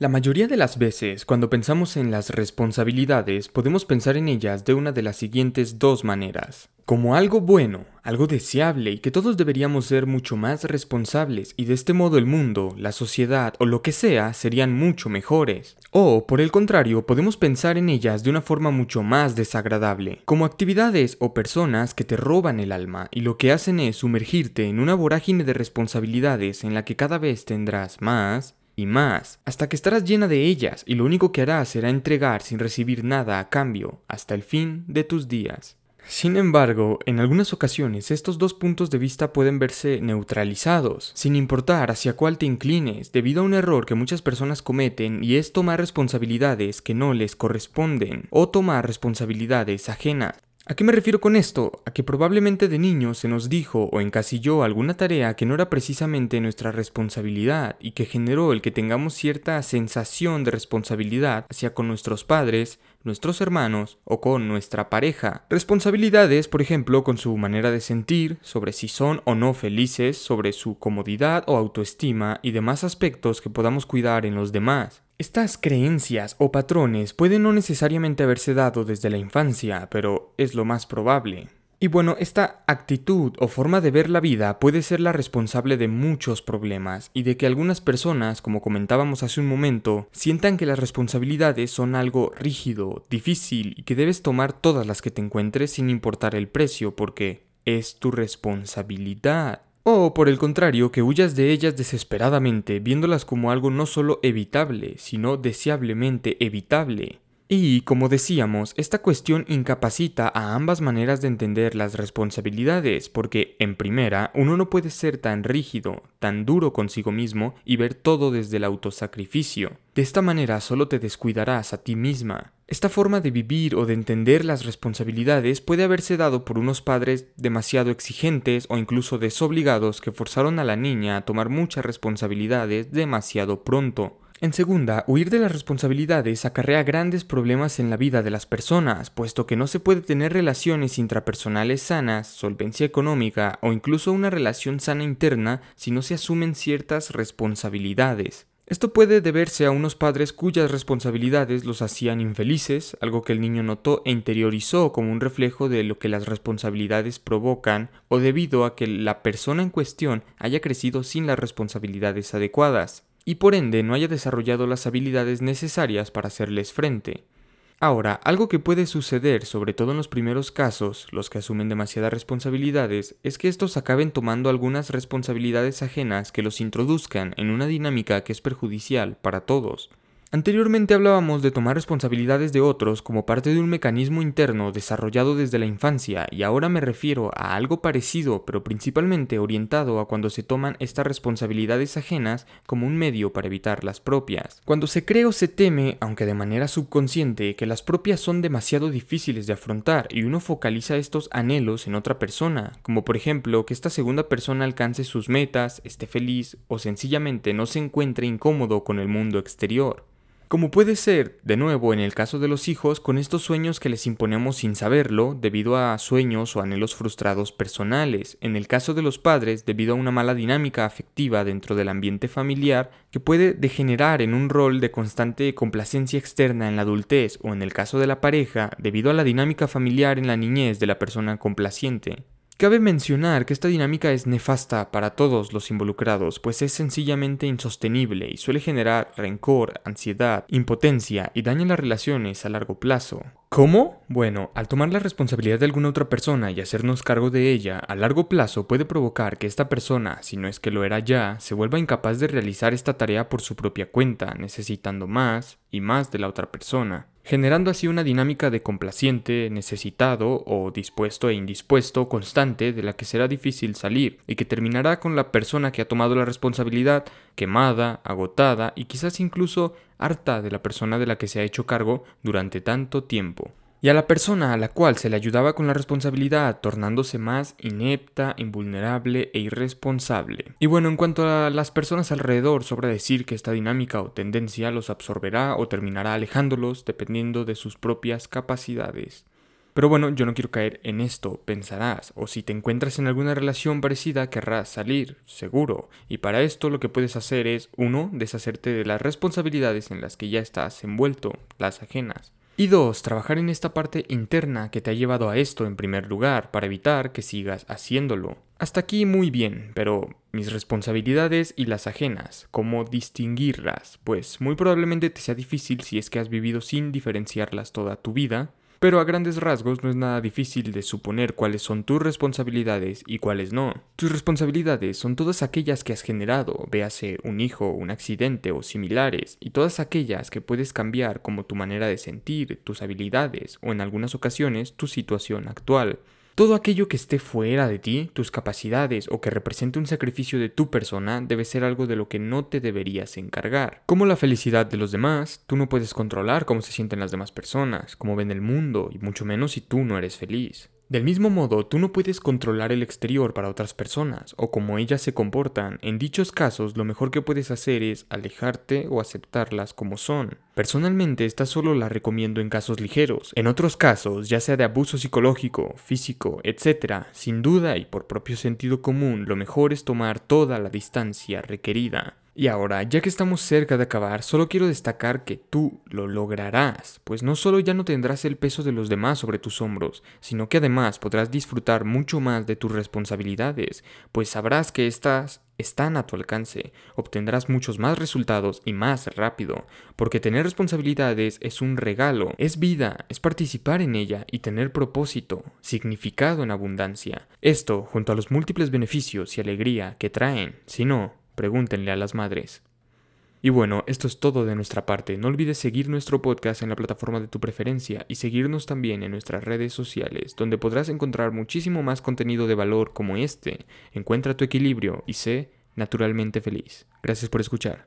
La mayoría de las veces, cuando pensamos en las responsabilidades, podemos pensar en ellas de una de las siguientes dos maneras. Como algo bueno, algo deseable y que todos deberíamos ser mucho más responsables y de este modo el mundo, la sociedad o lo que sea serían mucho mejores. O, por el contrario, podemos pensar en ellas de una forma mucho más desagradable, como actividades o personas que te roban el alma y lo que hacen es sumergirte en una vorágine de responsabilidades en la que cada vez tendrás más y más, hasta que estarás llena de ellas y lo único que harás será entregar sin recibir nada a cambio hasta el fin de tus días. Sin embargo, en algunas ocasiones estos dos puntos de vista pueden verse neutralizados, sin importar hacia cuál te inclines, debido a un error que muchas personas cometen y es tomar responsabilidades que no les corresponden o tomar responsabilidades ajenas. ¿A qué me refiero con esto? A que probablemente de niño se nos dijo o encasilló alguna tarea que no era precisamente nuestra responsabilidad y que generó el que tengamos cierta sensación de responsabilidad hacia con nuestros padres, nuestros hermanos o con nuestra pareja. Responsabilidades, por ejemplo, con su manera de sentir, sobre si son o no felices, sobre su comodidad o autoestima y demás aspectos que podamos cuidar en los demás. Estas creencias o patrones pueden no necesariamente haberse dado desde la infancia, pero es lo más probable. Y bueno, esta actitud o forma de ver la vida puede ser la responsable de muchos problemas y de que algunas personas, como comentábamos hace un momento, sientan que las responsabilidades son algo rígido, difícil y que debes tomar todas las que te encuentres sin importar el precio porque es tu responsabilidad. O, por el contrario, que huyas de ellas desesperadamente, viéndolas como algo no solo evitable, sino deseablemente evitable. Y, como decíamos, esta cuestión incapacita a ambas maneras de entender las responsabilidades, porque, en primera, uno no puede ser tan rígido, tan duro consigo mismo y ver todo desde el autosacrificio. De esta manera solo te descuidarás a ti misma. Esta forma de vivir o de entender las responsabilidades puede haberse dado por unos padres demasiado exigentes o incluso desobligados que forzaron a la niña a tomar muchas responsabilidades demasiado pronto. En segunda, huir de las responsabilidades acarrea grandes problemas en la vida de las personas, puesto que no se puede tener relaciones intrapersonales sanas, solvencia económica o incluso una relación sana interna si no se asumen ciertas responsabilidades. Esto puede deberse a unos padres cuyas responsabilidades los hacían infelices, algo que el niño notó e interiorizó como un reflejo de lo que las responsabilidades provocan, o debido a que la persona en cuestión haya crecido sin las responsabilidades adecuadas y por ende no haya desarrollado las habilidades necesarias para hacerles frente. Ahora, algo que puede suceder, sobre todo en los primeros casos, los que asumen demasiadas responsabilidades, es que estos acaben tomando algunas responsabilidades ajenas que los introduzcan en una dinámica que es perjudicial para todos. Anteriormente hablábamos de tomar responsabilidades de otros como parte de un mecanismo interno desarrollado desde la infancia y ahora me refiero a algo parecido pero principalmente orientado a cuando se toman estas responsabilidades ajenas como un medio para evitar las propias. Cuando se cree o se teme, aunque de manera subconsciente, que las propias son demasiado difíciles de afrontar y uno focaliza estos anhelos en otra persona, como por ejemplo que esta segunda persona alcance sus metas, esté feliz o sencillamente no se encuentre incómodo con el mundo exterior. Como puede ser, de nuevo, en el caso de los hijos, con estos sueños que les imponemos sin saberlo, debido a sueños o anhelos frustrados personales, en el caso de los padres, debido a una mala dinámica afectiva dentro del ambiente familiar, que puede degenerar en un rol de constante complacencia externa en la adultez, o en el caso de la pareja, debido a la dinámica familiar en la niñez de la persona complaciente. Cabe mencionar que esta dinámica es nefasta para todos los involucrados, pues es sencillamente insostenible y suele generar rencor, ansiedad, impotencia y daña las relaciones a largo plazo. ¿Cómo? Bueno, al tomar la responsabilidad de alguna otra persona y hacernos cargo de ella, a largo plazo puede provocar que esta persona, si no es que lo era ya, se vuelva incapaz de realizar esta tarea por su propia cuenta, necesitando más y más de la otra persona generando así una dinámica de complaciente, necesitado o dispuesto e indispuesto constante de la que será difícil salir y que terminará con la persona que ha tomado la responsabilidad quemada, agotada y quizás incluso harta de la persona de la que se ha hecho cargo durante tanto tiempo y a la persona a la cual se le ayudaba con la responsabilidad tornándose más inepta, invulnerable e irresponsable. Y bueno, en cuanto a las personas alrededor, sobra decir que esta dinámica o tendencia los absorberá o terminará alejándolos dependiendo de sus propias capacidades. Pero bueno, yo no quiero caer en esto, pensarás, o si te encuentras en alguna relación parecida querrás salir, seguro, y para esto lo que puedes hacer es, uno, deshacerte de las responsabilidades en las que ya estás envuelto, las ajenas. Y dos, trabajar en esta parte interna que te ha llevado a esto en primer lugar, para evitar que sigas haciéndolo. Hasta aquí muy bien, pero mis responsabilidades y las ajenas, ¿cómo distinguirlas? Pues muy probablemente te sea difícil si es que has vivido sin diferenciarlas toda tu vida, pero a grandes rasgos no es nada difícil de suponer cuáles son tus responsabilidades y cuáles no. Tus responsabilidades son todas aquellas que has generado, véase un hijo, un accidente o similares, y todas aquellas que puedes cambiar como tu manera de sentir, tus habilidades o en algunas ocasiones tu situación actual. Todo aquello que esté fuera de ti, tus capacidades o que represente un sacrificio de tu persona debe ser algo de lo que no te deberías encargar. Como la felicidad de los demás, tú no puedes controlar cómo se sienten las demás personas, cómo ven el mundo y mucho menos si tú no eres feliz. Del mismo modo, tú no puedes controlar el exterior para otras personas o cómo ellas se comportan. En dichos casos, lo mejor que puedes hacer es alejarte o aceptarlas como son. Personalmente, esta solo la recomiendo en casos ligeros. En otros casos, ya sea de abuso psicológico, físico, etc., sin duda y por propio sentido común, lo mejor es tomar toda la distancia requerida. Y ahora, ya que estamos cerca de acabar, solo quiero destacar que tú lo lograrás, pues no solo ya no tendrás el peso de los demás sobre tus hombros, sino que además podrás disfrutar mucho más de tus responsabilidades, pues sabrás que estas están a tu alcance, obtendrás muchos más resultados y más rápido, porque tener responsabilidades es un regalo, es vida, es participar en ella y tener propósito, significado en abundancia. Esto, junto a los múltiples beneficios y alegría que traen, si no, Pregúntenle a las madres. Y bueno, esto es todo de nuestra parte. No olvides seguir nuestro podcast en la plataforma de tu preferencia y seguirnos también en nuestras redes sociales, donde podrás encontrar muchísimo más contenido de valor como este. Encuentra tu equilibrio y sé naturalmente feliz. Gracias por escuchar.